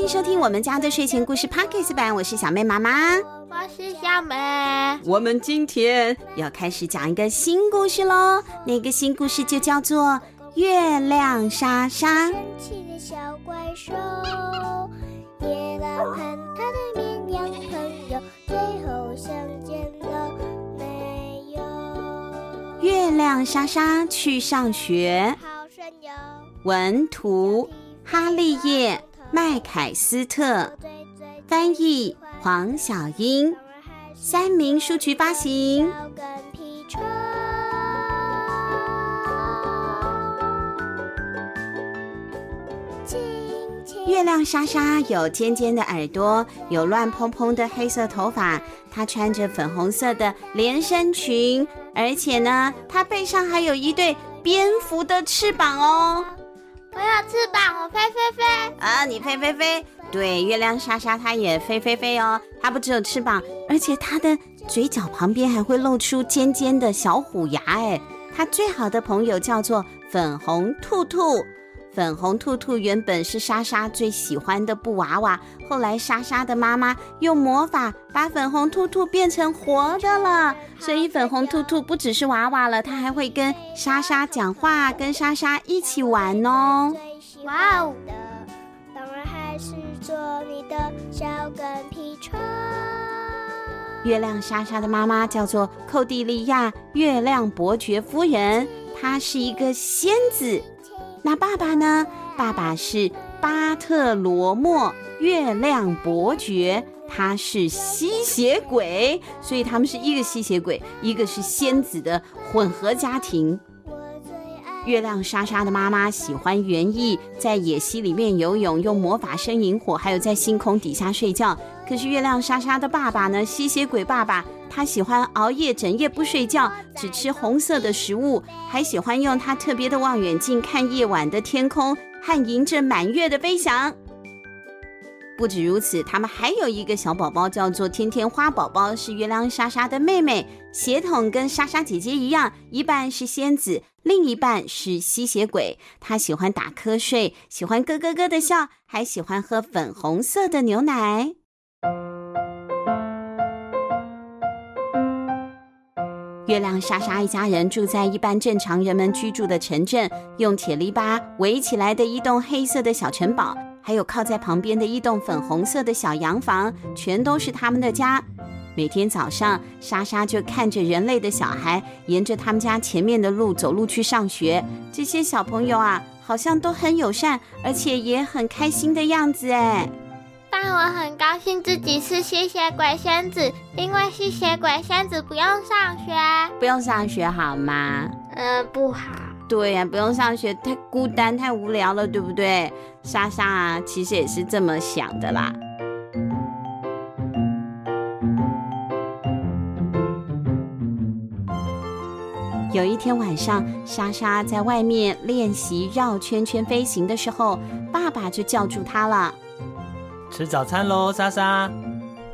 欢迎收听我们家的睡前故事 Podcast 版，我是小妹妈妈，我是小美。我们今天要开始讲一个新故事喽，那个新故事就叫做《月亮莎莎》。神奇的小怪兽，月亮和他的绵羊朋友，最后相见了没有？月亮莎莎去上学。文图。哈利叶麦凯斯特翻译，黄小英，三民书局发行。月亮莎莎有尖尖的耳朵，有乱蓬蓬的黑色头发，她穿着粉红色的连身裙，而且呢，她背上还有一对蝙蝠的翅膀哦。我有翅膀，我飞飞飞啊！你飞飞飞，对，月亮莎莎它也飞飞飞哦。它不只有翅膀，而且它的嘴角旁边还会露出尖尖的小虎牙。哎，它最好的朋友叫做粉红兔兔。粉红兔兔原本是莎莎最喜欢的布娃娃，后来莎莎的妈妈用魔法把粉红兔兔变成活的了，所以粉红兔兔不只是娃娃了，它还会跟莎莎讲话，跟莎莎一起玩哦。哇哦！当然还是做你的小跟屁虫。月亮莎莎的妈妈叫做寇蒂利亚月亮伯爵夫人，她是一个仙子。那爸爸呢？爸爸是巴特罗莫月亮伯爵，他是吸血鬼，所以他们是一个吸血鬼，一个是仙子的混合家庭。月亮莎莎的妈妈喜欢园艺，在野溪里面游泳，用魔法生萤火，还有在星空底下睡觉。可是月亮莎莎的爸爸呢？吸血鬼爸爸。他喜欢熬夜，整夜不睡觉，只吃红色的食物，还喜欢用他特别的望远镜看夜晚的天空和迎着满月的飞翔。不止如此，他们还有一个小宝宝，叫做天天花宝宝，是月亮莎莎的妹妹，血统跟莎莎姐姐一样，一半是仙子，另一半是吸血鬼。她喜欢打瞌睡，喜欢咯咯咯的笑，还喜欢喝粉红色的牛奶。月亮莎莎一家人住在一般正常人们居住的城镇，用铁篱笆围起来的一栋黑色的小城堡，还有靠在旁边的一栋粉红色的小洋房，全都是他们的家。每天早上，莎莎就看着人类的小孩沿着他们家前面的路走路去上学。这些小朋友啊，好像都很友善，而且也很开心的样子哎。但我很高兴自己是吸血鬼仙子，因为吸血鬼仙子不用上学，不用上学好吗？嗯、呃，不好。对呀、啊，不用上学太孤单太无聊了，对不对？莎莎啊，其实也是这么想的啦。有一天晚上，莎莎在外面练习绕圈圈飞行的时候，爸爸就叫住她了。吃早餐喽，莎莎。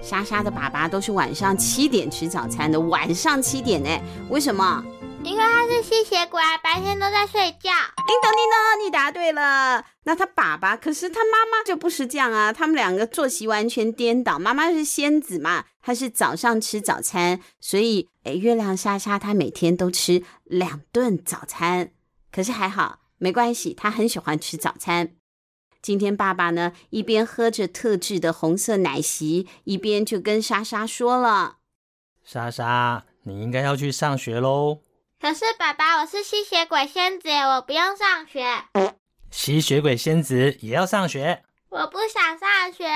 莎莎的爸爸都是晚上七点吃早餐的，晚上七点呢？为什么？因为他是吸血鬼，白天都在睡觉。叮咚叮咚，你答对了。那他爸爸，可是他妈妈就不是这样啊，他们两个作息完全颠倒。妈妈是仙子嘛，她是早上吃早餐，所以诶，月亮莎莎她每天都吃两顿早餐。可是还好，没关系，她很喜欢吃早餐。今天爸爸呢，一边喝着特制的红色奶昔，一边就跟莎莎说了：“莎莎，你应该要去上学喽。”可是爸爸，我是吸血鬼仙子，我不用上学。吸血鬼仙子也要上学。我不想上学，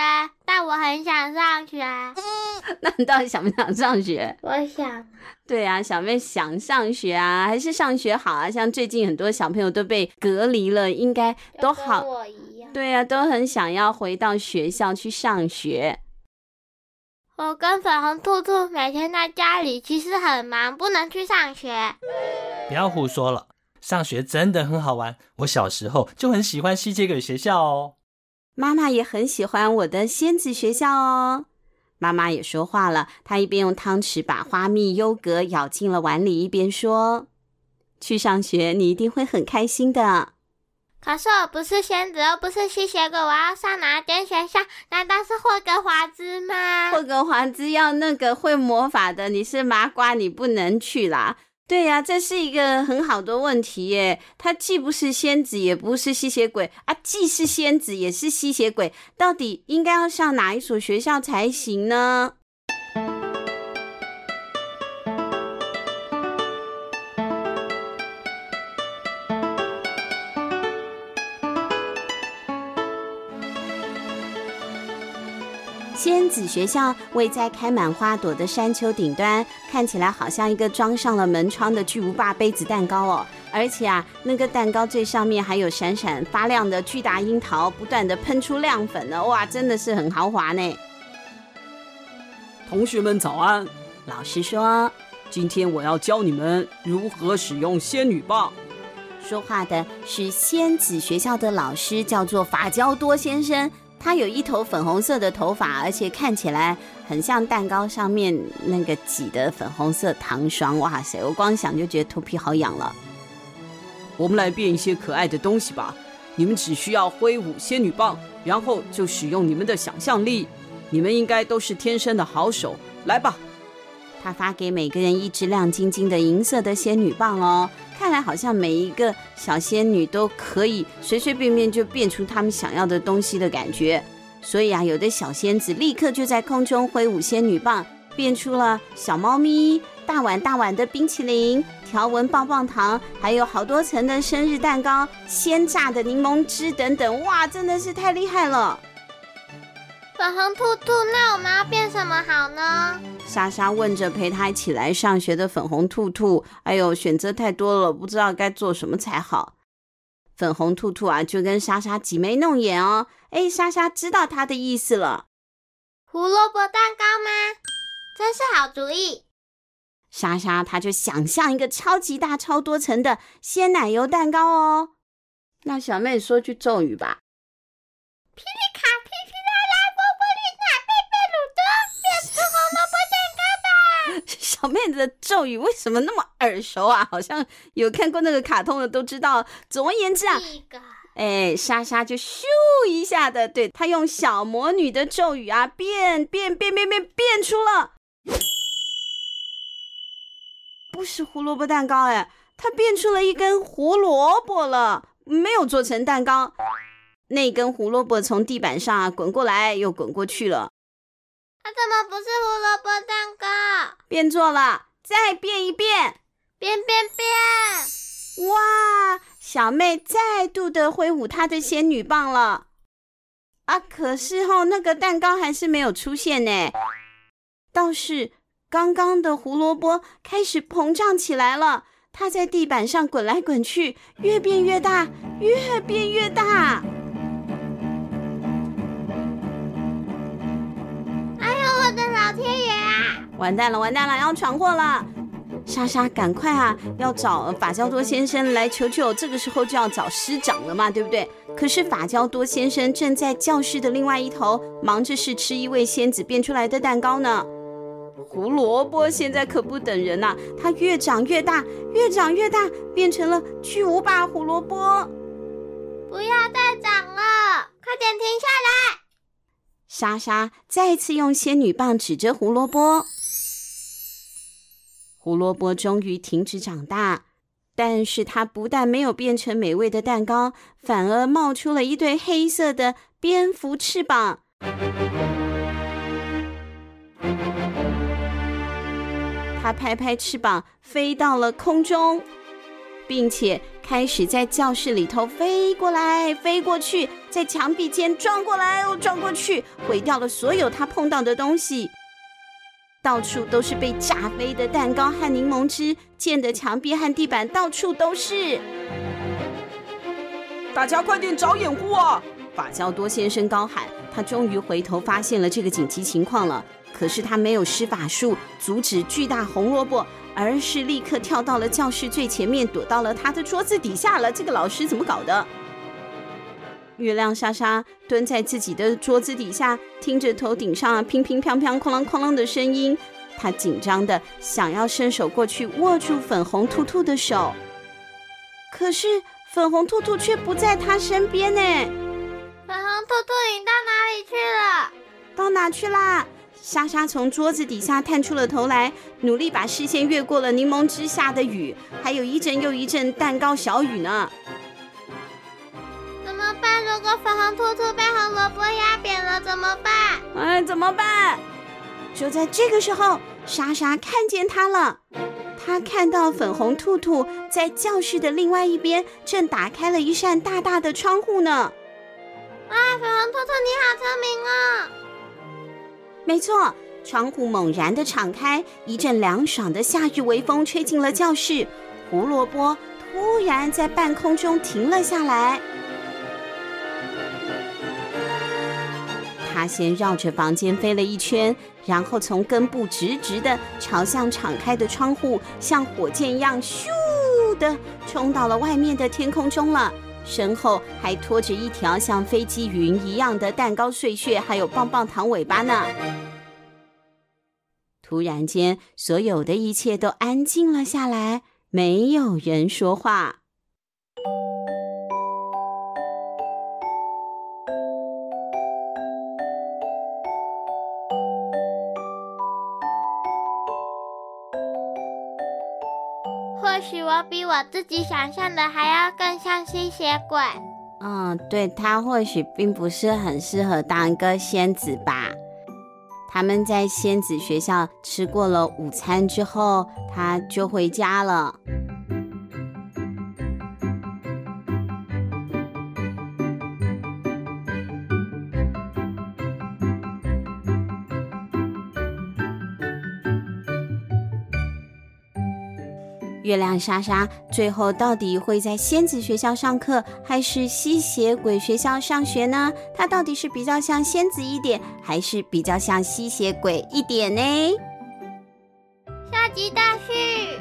但我很想上学。嗯，那你到底想不想上学？我想。对啊，小妹想上学啊，还是上学好啊？像最近很多小朋友都被隔离了，应该都好。跟我一样。对啊，都很想要回到学校去上学。我跟粉红兔兔每天在家里，其实很忙，不能去上学。不要胡说了，上学真的很好玩。我小时候就很喜欢吸血鬼学校哦。妈妈也很喜欢我的仙子学校哦。妈妈也说话了，她一边用汤匙把花蜜优格舀进了碗里，一边说：“去上学，你一定会很开心的。”可是我不是仙子，又不是吸血鬼，我要上哪间学校？难道是霍格华兹吗？霍格华兹要那个会魔法的，你是麻瓜，你不能去啦。对呀、啊，这是一个很好的问题耶。他既不是仙子，也不是吸血鬼啊，既是仙子，也是吸血鬼，到底应该要上哪一所学校才行呢？子学校位在开满花朵的山丘顶端，看起来好像一个装上了门窗的巨无霸杯子蛋糕哦。而且啊，那个蛋糕最上面还有闪闪发亮的巨大樱桃，不断的喷出亮粉呢。哇，真的是很豪华呢。同学们早安，老师说，今天我要教你们如何使用仙女棒。说话的是仙子学校的老师，叫做法焦多先生。他有一头粉红色的头发，而且看起来很像蛋糕上面那个挤的粉红色糖霜。哇塞，我光想就觉得头皮好痒了。我们来变一些可爱的东西吧。你们只需要挥舞仙女棒，然后就使用你们的想象力。你们应该都是天生的好手。来吧。他发给每个人一支亮晶晶的银色的仙女棒哦。看来好像每一个小仙女都可以随随便便就变出他们想要的东西的感觉，所以啊，有的小仙子立刻就在空中挥舞仙女棒，变出了小猫咪、大碗大碗的冰淇淋、条纹棒棒糖，还有好多层的生日蛋糕、鲜榨的柠檬汁等等，哇，真的是太厉害了！粉红兔兔，那我们要变什么好呢？莎莎问着陪她一起来上学的粉红兔兔：“哎呦，选择太多了，不知道该做什么才好。”粉红兔兔啊，就跟莎莎挤眉弄眼哦。哎，莎莎知道她的意思了。胡萝卜蛋糕吗？真是好主意。莎莎她就想象一个超级大、超多层的鲜奶油蛋糕哦。那小妹说句咒语吧。霹雳小妹子的咒语为什么那么耳熟啊？好像有看过那个卡通的都知道。总而言之啊，哎，莎莎就咻一下的，对，她用小魔女的咒语啊，变变变变变变出了，不是胡萝卜蛋糕哎，她变出了一根胡萝卜了，没有做成蛋糕。那根胡萝卜从地板上啊滚过来又滚过去了。它怎么不是胡萝卜蛋糕？变错了，再变一遍，变变变！哇，小妹再度的挥舞她的仙女棒了。啊，可是吼，那个蛋糕还是没有出现呢。倒是刚刚的胡萝卜开始膨胀起来了，它在地板上滚来滚去，越变越大，越变越大。老天爷啊！完蛋了，完蛋了，要闯祸了！莎莎，赶快啊，要找法焦多先生来求救。这个时候就要找师长了嘛，对不对？可是法焦多先生正在教室的另外一头，忙着试吃一位仙子变出来的蛋糕呢。胡萝卜现在可不等人呐、啊，它越长越大，越长越大，变成了巨无霸胡萝卜。不要再长了，快点停下来！莎莎再次用仙女棒指着胡萝卜，胡萝卜终于停止长大，但是它不但没有变成美味的蛋糕，反而冒出了一对黑色的蝙蝠翅膀。它拍拍翅膀，飞到了空中。并且开始在教室里头飞过来、飞过去，在墙壁间撞过来又撞过去，毁掉了所有他碰到的东西。到处都是被炸飞的蛋糕和柠檬汁，溅的墙壁和地板到处都是。大家快点找掩护啊！法焦多先生高喊。他终于回头发现了这个紧急情况了，可是他没有施法术阻止巨大红萝卜。而是立刻跳到了教室最前面，躲到了他的桌子底下了。这个老师怎么搞的？月亮莎莎蹲在自己的桌子底下，听着头顶上乒乒乓乓、哐啷哐啷的声音，她紧张的想要伸手过去握住粉红兔兔的手，可是粉红兔兔却不在她身边呢。粉红兔兔，你到哪里去了？到哪去啦？莎莎从桌子底下探出了头来，努力把视线越过了柠檬汁下的雨，还有一阵又一阵蛋糕小雨呢。怎么办？如果粉红兔兔被红萝卜压扁了，怎么办？哎，怎么办？就在这个时候，莎莎看见他了。她看到粉红兔兔在教室的另外一边，正打开了一扇大大的窗户呢。哇，粉红兔兔，你好聪明哦！没错，窗户猛然的敞开，一阵凉爽的夏日微风吹进了教室。胡萝卜突然在半空中停了下来，它先绕着房间飞了一圈，然后从根部直直的朝向敞开的窗户，像火箭一样咻的冲到了外面的天空中了。身后还拖着一条像飞机云一样的蛋糕碎屑，还有棒棒糖尾巴呢。突然间，所有的一切都安静了下来，没有人说话。许我比我自己想象的还要更像吸血鬼。嗯，对，他或许并不是很适合当一个仙子吧。他们在仙子学校吃过了午餐之后，他就回家了。月亮莎莎最后到底会在仙子学校上课，还是吸血鬼学校上学呢？她到底是比较像仙子一点，还是比较像吸血鬼一点呢？下集待续。